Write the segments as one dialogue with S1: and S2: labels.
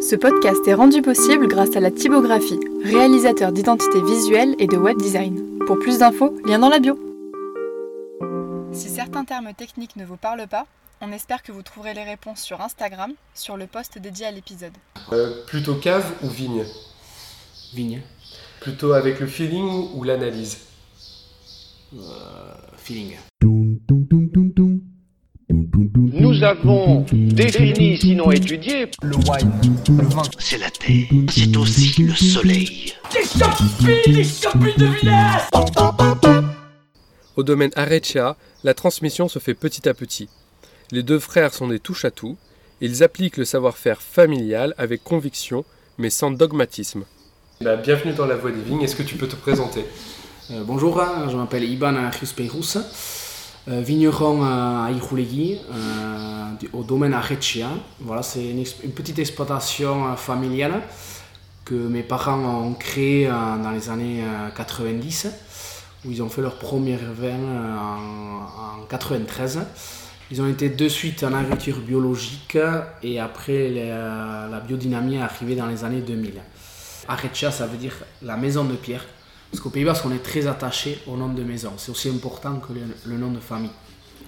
S1: Ce podcast est rendu possible grâce à la typographie, réalisateur d'identité visuelle et de web design. Pour plus d'infos, lien dans la bio. Si certains termes techniques ne vous parlent pas, on espère que vous trouverez les réponses sur Instagram, sur le post dédié à l'épisode.
S2: Euh, plutôt cave ou vigne?
S3: Vigne.
S2: Plutôt avec le feeling ou l'analyse?
S3: Euh, feeling.
S4: Nous avons défini, sinon étudié,
S5: C'est la terre, c'est aussi le soleil.
S2: Au domaine Areccia, la transmission se fait petit à petit. Les deux frères sont des touche-à-tout. Ils appliquent le savoir-faire familial avec conviction, mais sans dogmatisme. Bah, bienvenue dans la Voie des Vignes. Est-ce que tu peux te présenter?
S3: Euh, bonjour, je m'appelle Iban Rispeiros, euh, vigneron à Irulegui, euh, au domaine Arreccia. Voilà, c'est une, petite exploitation euh, familiale que mes parents ont créée euh, dans les années euh, 90, où ils ont fait leur premier vin euh, en, en 93. Ils ont été de suite en agriculture biologique et après euh, la biodynamie est arrivée dans les années 2000. Arreccia, ça veut dire la maison de pierre. Parce qu'au Pays Basque, on est très attaché au nom de maison. C'est aussi important que le, le nom de famille.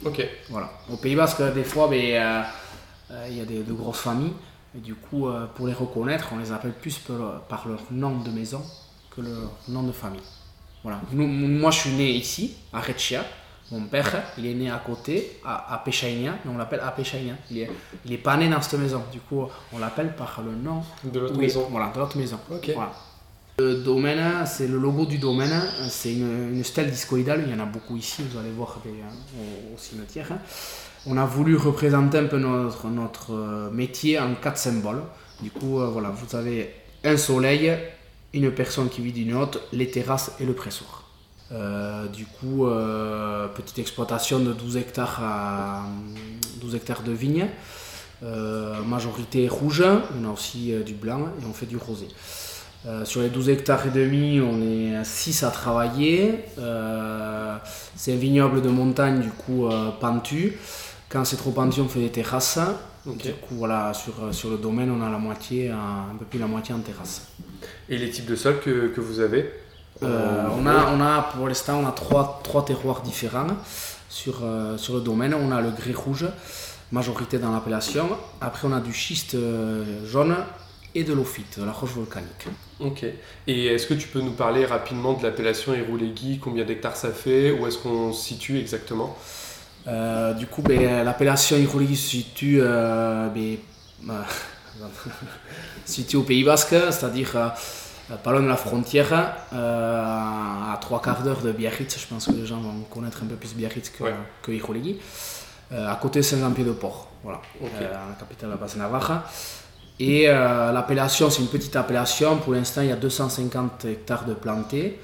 S2: Ok.
S3: Voilà. Au Pays Basque, des fois, ben, euh, euh, il y a des, de grosses familles. Et du coup, euh, pour les reconnaître, on les appelle plus par, par leur nom de maison que leur nom de famille. Voilà. Nous- moi, je suis né ici, à Reccia. Mon père, il est né à côté, à, à Péchaïnia, on l'appelle à Péchaïnia. Il est, il est pas né dans cette maison. Du coup, on l'appelle par le nom
S2: De l'autre maison.
S3: Voilà, de l'autre maison.
S2: Ok.
S3: Voilà. Le domaine, c'est le logo du domaine, c'est une, stèle discoïdale, il y en a beaucoup ici, vous allez voir euh, au, cimetière. On a voulu représenter un peu notre, euh, métier en quatre symboles. Du coup, euh, voilà, vous avez un soleil, une personne qui vit d'une autre, les terrasses et le pressoir. Du coup, petite exploitation de 12 hectares, à, 12 hectares de vignes. Majorité rouge, on a aussi du blanc et on fait du rosé. Euh, sur les 12 hectares et demi, on est 6 à travailler. Euh, c'est un vignoble de montagne, du coup, euh, pentu. Quand c'est trop pentu, on fait des terrasses. Du coup, voilà, sur, sur le domaine, on a la moitié, un, peu plus de la moitié en terrasse.
S2: Et les types de sols que, que vous avez
S3: on, a, on a, pour l'instant, on a trois, trois terroirs différents sur, sur le domaine. On a le grès rouge, majorité dans l'appellation. Après, on a du schiste jaune et de l'ophyte, de la roche volcanique.
S2: Ok. Et est-ce que tu peux nous parler rapidement de l'appellation Iroulegui Combien d'hectares ça fait Où est-ce qu'on se situe exactement?
S3: Euh, du coup, ben, l'appellation Iroulegui se situe, euh, ben, euh, se situe au Pays Basque, c'est-à-dire euh, pas loin de la frontière, à trois quarts d'heure de Biarritz. Je pense que les gens vont connaître un peu plus Biarritz que,
S2: Ouais.
S3: que à côté de Saint-Jean-Pied-de-Port, voilà,
S2: Ok.
S3: euh, la capitale de la Basse-Navarre. Et euh, l'appellation, c'est une petite appellation. Pour l'instant, il y a 250 hectares de plantés.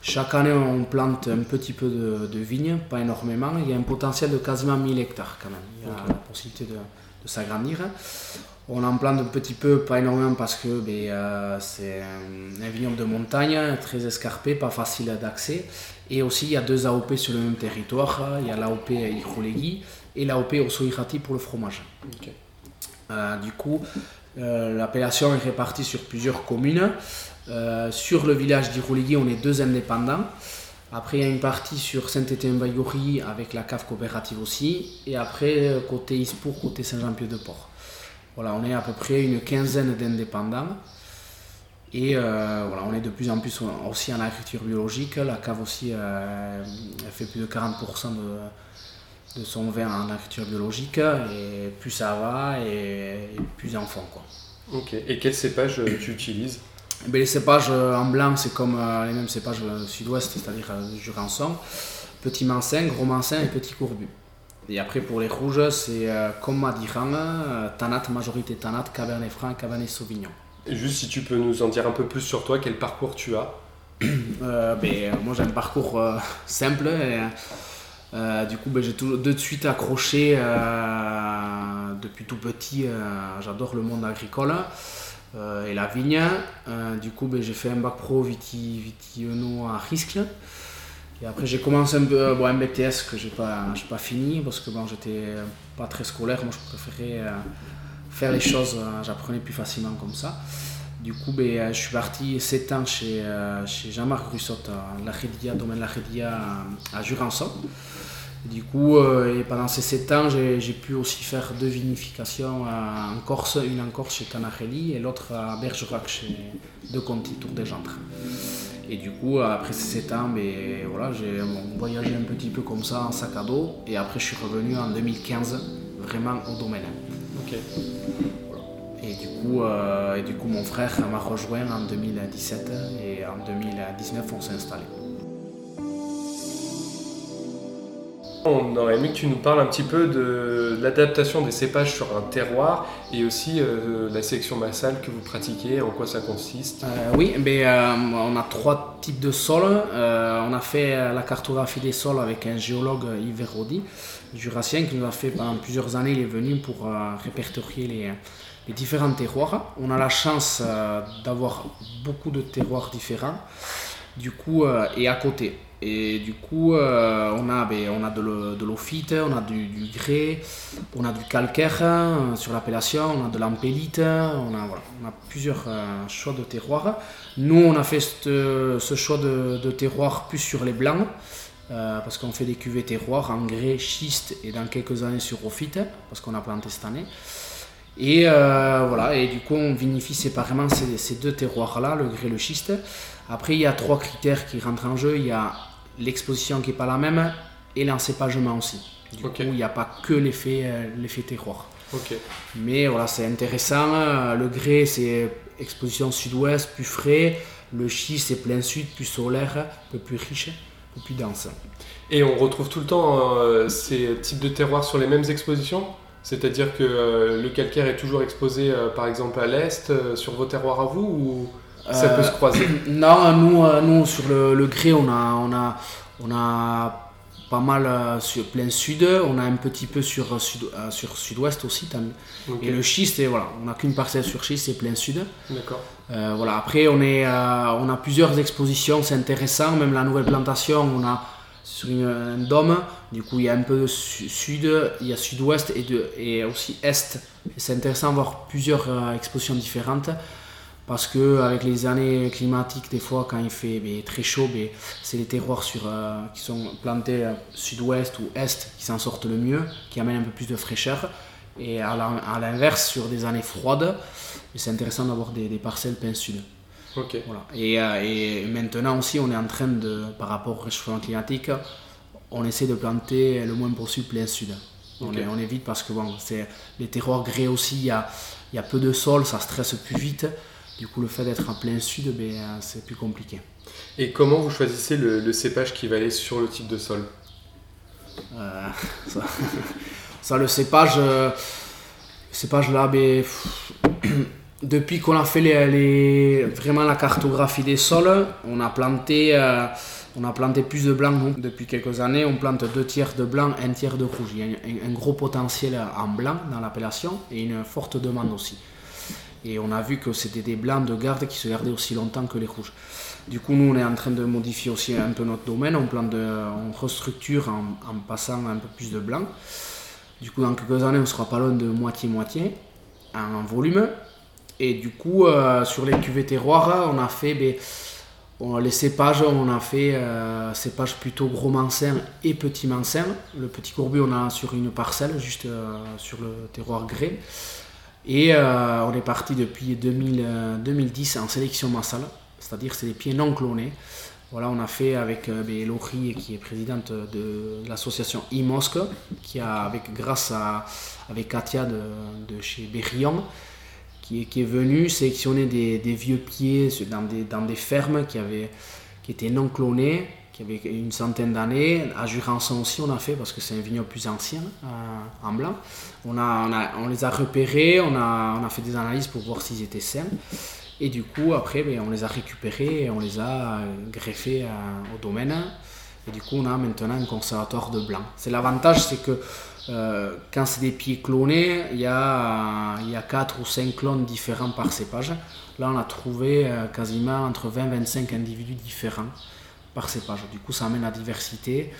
S3: Chaque année, on plante un petit peu de, de vignes, pas énormément. Il y a un potentiel de quasiment 1000 hectares quand même. Il y a la possibilité de, de s'agrandir. On en plante un petit peu, pas énormément parce que ben, euh, c'est un, un vignoble de montagne, très escarpé, pas facile d'accès. Et aussi, il y a deux AOP sur le même territoire. Il y a l'AOP Iroulegui et l'AOP Osoirati pour le fromage. Euh, du coup, l'appellation est répartie sur plusieurs communes. Euh, sur le village d'Irouligui, on est deux indépendants. Après, il y a une partie sur Saint-Étienne-Bayouri avec la cave coopérative aussi. Et après, euh, côté Ispour, côté Saint-Jean-Pied-de-Port. Voilà, on est à peu près une quinzaine d'indépendants. Et euh, voilà, on est de plus en plus aussi en agriculture biologique. La cave aussi, euh, fait plus de 40% de, de son vin en agriculture biologique. Et plus ça va, et, et plus en fond. Quoi.
S2: Ok. Et quel cépage euh, tu utilises?
S3: Ben, les cépages euh, en blanc, c'est comme euh, les mêmes cépages sud-ouest, c'est-à-dire du Jurançon. Petit Mansin, Gros Mansin et Petit Courbu. Et après, pour les rouges, c'est euh, comme Madiran, Tanat, majorité Tanat, Cabernet Franc, Cabernet Sauvignon.
S2: Et Juste si tu peux nous en dire un peu plus sur toi, quel parcours tu as?
S3: Euh, ben, moi j'ai un parcours euh, simple. et, euh, du coup, ben, j'ai tout de suite accroché euh, depuis tout petit. euh, J'adore le monde agricole et la vigne. Du coup, ben, j'ai fait un bac pro viti, à Riscle. Et après, j'ai commencé un, peu, un BTS que j'ai pas, j'ai pas fini parce que bon, j'étais pas très scolaire. Moi, je préférais faire les choses, j'apprenais plus facilement comme ça. Du coup, ben, je suis parti 7 ans chez, chez Jean-Marc Russot, à la domaine La Rédia à Jurançon. Du coup, euh, et pendant ces 7 ans, j'ai pu aussi faire deux vinifications en Corse, une en Corse chez Canarelli et l'autre à Bergerac chez De Conti, Tour des Gentres. Et du coup, après ces 7 ans, ben, voilà, j'ai voyagé un petit peu comme ça en sac à dos. Et après, je suis revenu en 2015, vraiment au domaine. Et du, coup, euh, et du coup, mon frère m'a rejoint en 2017 et en 2019, on s'est installé.
S2: On aurait aimé que tu nous parles un petit peu de l'adaptation des cépages sur un terroir et aussi euh, la sélection massale que vous pratiquez, en quoi ça consiste.
S3: Euh, oui, mais, euh, on a trois types de sols. on a fait la cartographie des sols avec un géologue Yves Rodi, jurassien, qui nous a fait pendant plusieurs années. Il est venu pour répertorier les, les, différents terroirs. On a la chance d'avoir beaucoup de terroirs différents. Du coup, et à côté, et du coup, euh, on a, ben, on a de l'ophyte, on a du, grès, on a du calcaire sur l'appellation, on a de l'ampélite, on a, on a plusieurs euh, choix de terroirs. Nous, on a fait ce choix de, terroir plus sur les blancs, euh, parce qu'on fait des cuvées terroirs en grès, schiste et dans quelques années sur ophyte, parce qu'on a planté cette année. Et voilà, et du coup, on vinifie séparément ces, ces deux terroirs-là, le grès et le schiste. Après, il y a trois critères qui rentrent en jeu. Il y a l'exposition qui n'est pas la même et l'encépagement aussi. Du coup, il n'y a pas que l'effet euh, l'effet terroir. Mais voilà, c'est intéressant. Euh, le grès, c'est exposition sud-ouest, plus frais. Le schiste, c'est plein sud, plus solaire, un peu plus riche, un peu plus dense.
S2: Et on retrouve tout le temps euh, ces types de terroirs sur les mêmes expositions? C'est-à-dire que le calcaire est toujours exposé, par exemple, à l'est, sur vos terroirs à vous ou... Ça peut se croiser? Euh,
S3: Non, nous, euh, nous sur le, le, grès, on a, on a, on a pas mal euh, sur plein sud, on a un petit peu sur, sud, sur sud-ouest aussi. Et le schiste, voilà, on n'a qu'une parcelle sur schiste, c'est plein sud.
S2: D'accord.
S3: voilà. Après, on, est, on a plusieurs expositions, c'est intéressant. Même la nouvelle plantation, on a sur une, un dôme. Du coup, il y a un peu de sud, il y a sud-ouest et, et aussi est. C'est intéressant de voir plusieurs expositions différentes parce que avec les années climatiques, des fois, quand il fait ben, très chaud, ben, c'est les terroirs euh, qui sont plantés euh, sud-ouest ou est qui s'en sortent le mieux, qui amènent un peu plus de fraîcheur. Et à l'inverse, sur des années froides, c'est intéressant d'avoir des, parcelles plein sud. Voilà. Et, euh, et, maintenant aussi, on est en train de, par rapport au réchauffement climatique, on essaie de planter le moins possible plein sud. On, évite parce que bon, les terroirs grès aussi, il y a, y a peu de sol, ça stresse plus vite. Du coup, le fait d'être en plein sud, ben, c'est plus compliqué.
S2: Et comment vous choisissez le, cépage qui va aller sur le type de sol?
S3: Euh, ça, le cépage, euh, cépage là, ben, depuis qu'on a fait vraiment la cartographie des sols, on a planté, planté plus de blanc. depuis quelques années, on plante deux tiers de blanc, un tiers de rouge. Il y a un gros potentiel en blanc dans l'appellation et une forte demande aussi. Et on a vu que c'était des blancs de garde qui se gardaient aussi longtemps que les rouges. Du coup, nous, on est en train de modifier aussi un peu notre domaine. On, plan de, on restructure en, passant un peu plus de blanc. Du coup, dans quelques années, on sera pas loin de moitié-moitié en volume. Et du coup, euh, sur les cuvées terroirs, on a fait ben, les cépages, on a fait euh, cépages plutôt gros mancin et petit mancin. Le petit courbu, on a sur une parcelle, juste euh, sur le terroir grès. Et on est parti depuis 2010 euh, en sélection massale, c'est-à-dire c'est des pieds non clonés. Voilà, on a fait avec ben, Laurie, qui est présidente de, l'association IMOSC, qui a, avec, grâce à avec Katia de, chez Berrillon, qui est, venue sélectionner des, vieux pieds dans des, fermes qui, avaient, qui étaient non clonés qui avait une centaine d'années. À Jurançon aussi, on a fait, parce que c'est un vignoble plus ancien, euh, en blanc. On, les a repérés, on a, on a fait des analyses pour voir s'ils étaient sains. Et du coup, après, ben, on les a récupérés et on les a euh, greffés euh, au domaine. Et du coup, on a maintenant un conservatoire de blanc. C'est l'avantage, c'est que quand c'est des pieds clonés, il y a, il y a 4 ou 5 clones différents par cépage. Là, on a trouvé quasiment entre 20 et 25 individus différents par cépage. Du coup, ça amène la diversité.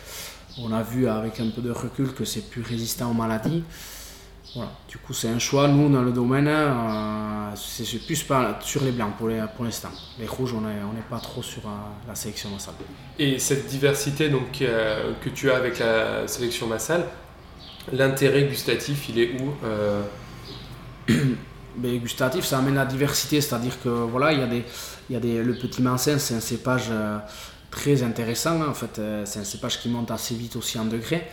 S3: On a vu avec un peu de recul que c'est plus résistant aux maladies. Voilà. Du coup, c'est un choix. Nous, dans le domaine, euh, c'est plus sur les blancs pour l'instant. Les, rouges, on n'est pas trop sur euh, la sélection massale.
S2: Et cette diversité donc, euh, que tu as avec la sélection massale, l'intérêt gustatif, il est où
S3: ben, Gustatif, ça amène la diversité, c'est-à-dire que voilà, il y a des, il y le petit mancin, c'est un cépage très intéressant. En fait, c'est un cépage qui monte assez vite aussi en degrés.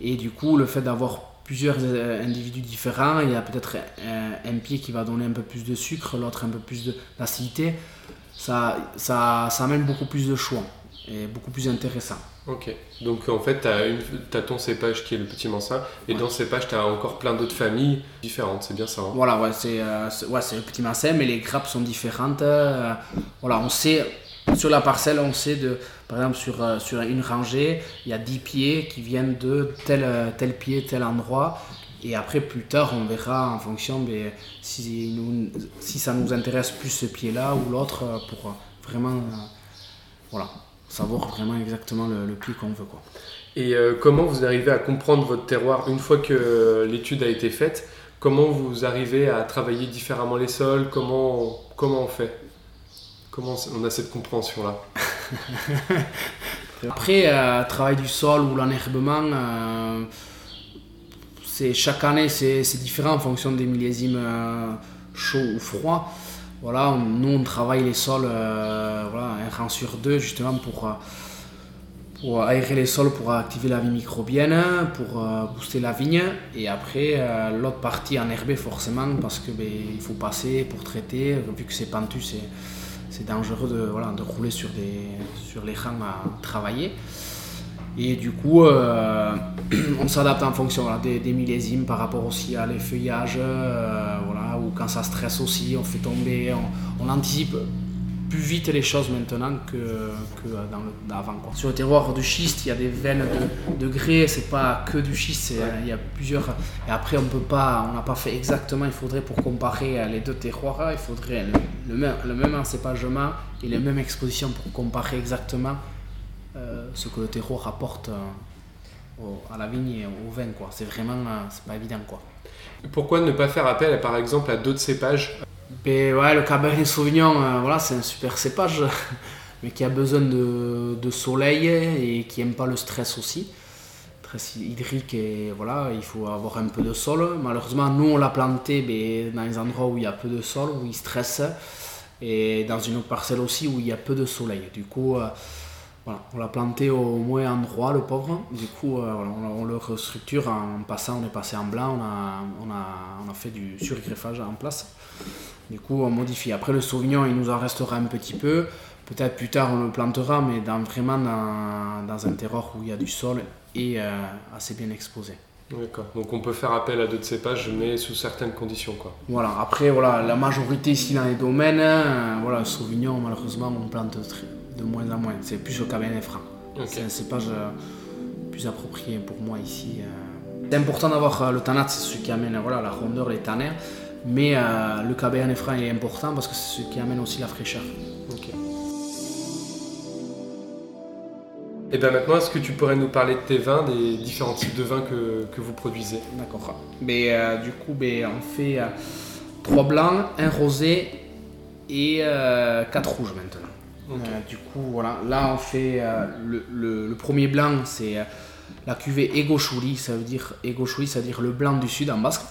S3: Et du coup, le fait d'avoir plusieurs euh, individus différents. Il y a peut-être un, pied qui va donner un peu plus de sucre, l'autre un peu plus d'acidité. Ça, ça, ça amène beaucoup plus de choix et beaucoup plus intéressant.
S2: Ok, donc en fait, tu as, as, ton cépage qui est le petit mansin, et dans ce cépage, tu as encore plein d'autres familles différentes, c'est bien ça hein?
S3: Voilà, ouais, c'est euh, ouais, le petit mansin, mais les grappes sont différentes. Euh, voilà, on sait, sur la parcelle, on sait de, par exemple, sur, euh, sur une rangée, il y a 10 pieds qui viennent de tel, tel pied, tel endroit. Et après, plus tard, on verra en fonction de si, nous, si ça nous intéresse plus ce pied-là ou l'autre pour vraiment voilà, savoir vraiment exactement le, pied qu'on veut. Quoi.
S2: Et comment vous arrivez à comprendre votre terroir une fois que l'étude a été faite? Comment vous arrivez à travailler différemment les sols? Comment, comment on fait? Comment on a cette compréhension-là?
S3: Après, euh, travail du sol ou l'enherbement, euh, c'est chaque année c'est différent en fonction des millésimes euh, chauds ou froids. Voilà, nous on travaille les sols voilà, un rang sur deux justement pour, pour aérer les sols, pour activer la vie microbienne, pour booster la vigne. Et après, l'autre partie enherbée forcément parce qu'il ben, faut passer pour traiter, vu que c'est pentu, c'est dangereux de, voilà, de rouler sur, des, sur les rangs à travailler. Et du coup, euh, on s'adapte en fonction des, millésimes par rapport aussi à les feuillages, euh, voilà, quand ça stresse aussi, on fait tomber, on anticipe plus vite les choses maintenant que, que dans le, d'avant. Sur le terroir du schiste, il y a des veines de, grès, c'est pas que du schiste, il y a plusieurs. Et après, on peut pas, on n'a pas fait exactement, il faudrait pour comparer les deux terroirs, il faudrait le, même, le même encépagement et les mêmes expositions pour comparer exactement euh, ce que le terroir apporte euh, à la vigne et au vin. Quoi. C'est vraiment, euh, c'est pas évident. Quoi.
S2: Pourquoi ne pas faire appel, par exemple, à d'autres cépages?
S3: Ben ouais, le Cabernet Sauvignon, euh, voilà, c'est un super cépage, mais qui a besoin de, de soleil et qui n'aime pas le stress aussi. Stress hydrique, et voilà, il faut avoir un peu de sol. Malheureusement, nous, on l'a planté ben, dans les endroits où il y a peu de sol, où il stresse, et dans une autre parcelle aussi où il y a peu de soleil. Du coup, euh, voilà, on l'a planté au moins endroit, le pauvre. Du coup, euh, on, le restructure en passant, on est passé en blanc, on a, on a, on a fait du surgreffage en place. Du coup, on modifie. Après, le Sauvignon, il nous en restera un petit peu. Peut-être plus tard, on le plantera, mais dans, vraiment dans, dans un terroir où il y a du sol et euh, assez bien exposé.
S2: D'accord. Donc on peut faire appel à d'autres cépages, mais sous certaines conditions, quoi.
S3: Voilà. Après, voilà, la majorité ici dans les domaines, euh, voilà, le Sauvignon, malheureusement, on plante de moins en moins. C'est plus le Cabernet Franc. C'est un cépage euh, plus approprié pour moi ici. C'est important d'avoir le tanat, c'est ce qui amène voilà, la rondeur, les tanins. Mais euh, le cabernet franc est important parce que c'est ce qui amène aussi la fraîcheur.
S2: Et bien maintenant, est-ce que tu pourrais nous parler de tes vins, des différents types de vins que, vous produisez?
S3: D'accord. Mais euh, du coup, ben, on fait euh, trois blancs, un rosé et quatre rouges maintenant. Du coup, voilà. Là, on fait le, premier blanc, c'est la cuvée Ego ça veut dire Ego ça veut dire le blanc du sud en basque.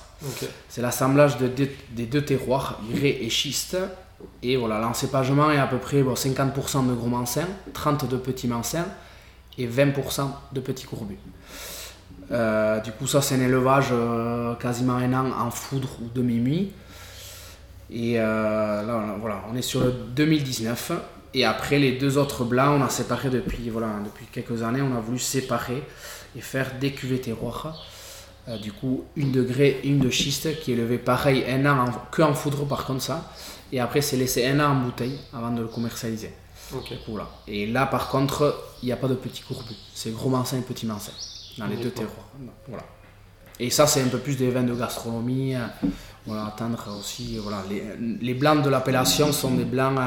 S3: C'est l'assemblage de, des deux terroirs, grès et schiste. Et voilà, l'encépagement est à peu près bon, 50% de gros mansins, 30% de petits mansins et 20% de petits courbus. Euh, du coup, ça, c'est un élevage euh, quasiment un an en foudre ou demi-nuit. Et euh, là, voilà, on est sur le 2019. Et après, les deux autres blancs, on a séparé depuis, voilà, depuis quelques années. On a voulu séparer et faire des cuvées terroirs. Euh, du coup, une de grès et une de schiste qui est levée pareil un an que en foudre par contre ça. Et après, c'est laissé un an en bouteille avant de le commercialiser. Voilà. Et là, par contre, il n'y a pas de petits courbus. C'est gros mansin et petit mansin dans les deux terroirs. Voilà. Et ça, c'est un peu plus des vins de gastronomie. Voilà, attendre aussi. Voilà. Les, les blancs de l'appellation sont des blancs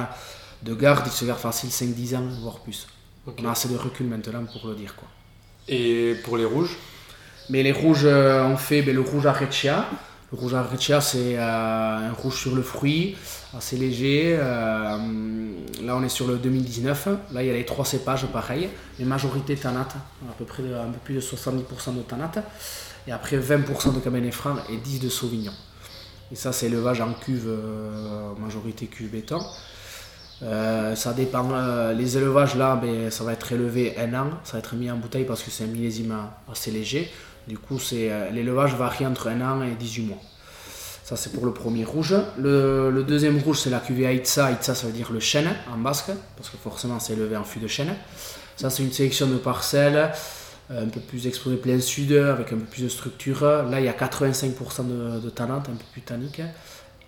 S3: de garde, ils se gardent facile 5-10 ans, voire plus. On a assez de recul maintenant pour le dire. Quoi.
S2: Et pour les rouges?
S3: Mais les rouges, euh, on fait ben, le rouge Arrecchia. Le rouge Arrecchia, c'est euh, un rouge sur le fruit, assez léger. euh, là, on est sur le 2019. Là, il y a les trois cépages, pareil. Mais majorité Tanat, à peu près de- un peu plus de 70% de Tanat. Et après 20% de Cabernet Franc et 10% de Sauvignon. Et ça, c'est élevage en cuve, euh, majorité cuve béton. Euh, ça dépend, euh, les élevages là, ben, ça va être élevé un an, ça va être mis en bouteille parce que c'est un millésime assez léger. Du coup, euh, l'élevage varie entre un an et 18 mois. Ça, c'est pour le premier rouge. Le, deuxième rouge, c'est la cuvée Aïtsa. Aïtsa, ça veut dire le chêne en basque, parce que forcément, c'est élevé en fût de chêne. Ça, c'est une sélection de parcelles, un peu plus exposée plein sud, avec un peu plus de structure. Là, il y a 85% de, de un peu plus tannique,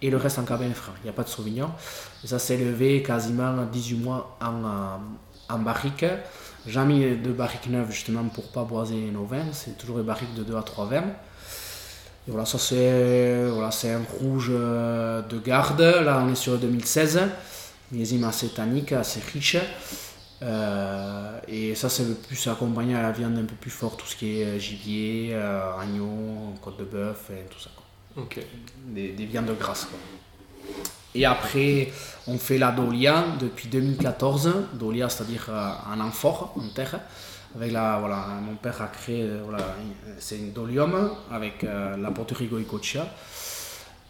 S3: et le reste en cabernet franc. Il n'y a pas de sauvignon. Ça, c'est élevé quasiment 18 mois en, euh, en barrique. J'ai mis de barriques neuves justement pour pas boiser nos vins. C'est toujours des barriques de 2 à 3 vins. Et voilà, ça c'est voilà, un rouge euh, de garde. Là, on est sur le 2016. Millésime assez tannique, assez riche. Euh, et ça, c'est le plus accompagné à la viande un peu plus forte, tout ce qui est gibier, agneau, côte de bœuf et tout ça.
S2: Ok.
S3: Des, des viandes grasses. quoi. Et après, on fait la dolia depuis 2014. Dolia, c'est-à-dire euh, un amphore en terre. Avec la, voilà, mon père a créé, euh, voilà, c'est une dolium avec euh, la poterie Goicoechea.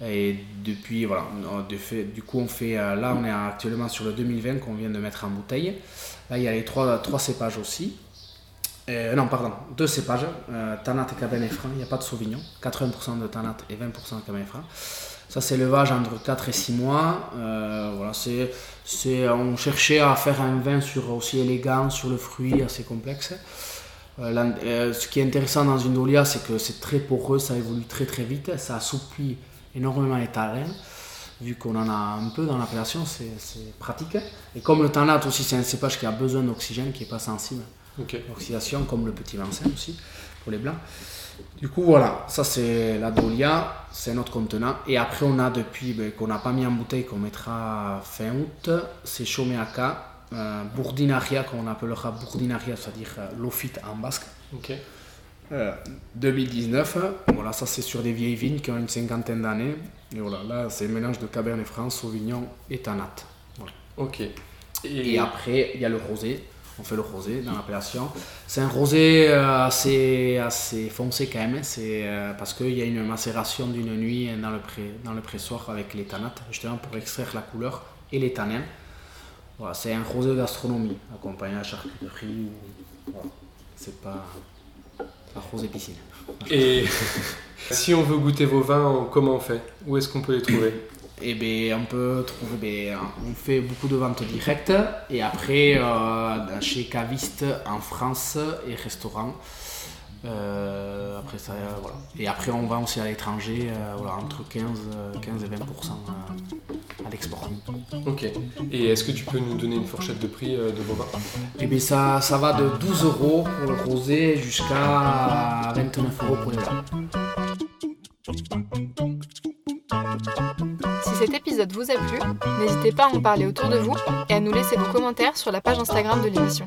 S3: Et depuis, voilà, du coup, on fait, là, on est actuellement sur le 2020 qu'on vient de mettre en bouteille. Là, il y a les trois, trois cépages aussi. Euh, non, pardon, deux cépages, euh, Tanat et Cabernet Franc, il n'y a pas de Sauvignon, 80% de Tanat et 20% de Cabernet Franc. Ça, c'est l'élevage entre 4 et 6 mois. Euh, voilà, c'est, c'est, on cherchait à faire un vin sur, aussi élégant, sur le fruit, assez complexe. Euh, ce qui est intéressant dans une dolia, c'est que c'est très poreux, ça évolue très très vite, ça assouplit énormément les talents. Vu qu'on en a un peu dans l'appellation, c'est, c'est pratique. Et comme le tanat aussi, c'est un cépage qui a besoin d'oxygène, qui n'est pas sensible
S2: Ok.
S3: l'oxydation, comme le petit Vincent aussi, pour les blancs. Du coup, voilà, ça c'est la Dolia, c'est notre contenant. Et après, on a depuis, ben, qu'on n'a pas mis en bouteille, qu'on mettra fin août, c'est Chomeaka, euh, Bourdinaria, qu'on appellera Bourdinaria, c'est-à-dire euh, l'ophyte en basque.
S2: Ok.
S3: Euh, 2019, voilà, ça c'est sur des vieilles vignes qui ont une cinquantaine d'années. Et voilà, là c'est un mélange de Cabernet Franc, Sauvignon et Tanat. Voilà.
S2: Ok.
S3: Et après, il y a le rosé. On fait le rosé dans l'appellation. C'est un rosé euh, assez, assez foncé quand même. C'est euh, parce qu'il y a une macération d'une nuit dans le, pressoir avec les tanates, justement pour extraire la couleur et les tanins. Voilà, c'est un rosé gastronomie, accompagné à charcuterie. Voilà. C'est pas un rosé piscine.
S2: Et si on veut goûter vos vins, comment on fait? Où est-ce qu'on peut les trouver?
S3: Et ben, on peut trouver, ben, on fait beaucoup de ventes directes et après euh, chez cavistes en France et restaurants. Euh, après ça, euh, voilà. Et après on vend aussi à l'étranger, euh, voilà, entre 15, euh, 15 et 20% euh, à l'export.
S2: Ok. Et est-ce que tu peux nous donner une fourchette de prix de vos vins
S3: Et bien ça, ça va de 12 euros pour le rosé jusqu'à 29 euros pour les vins.
S1: Cet épisode vous a plu, n'hésitez pas à en parler autour de vous et à nous laisser vos commentaires sur la page Instagram de l'émission.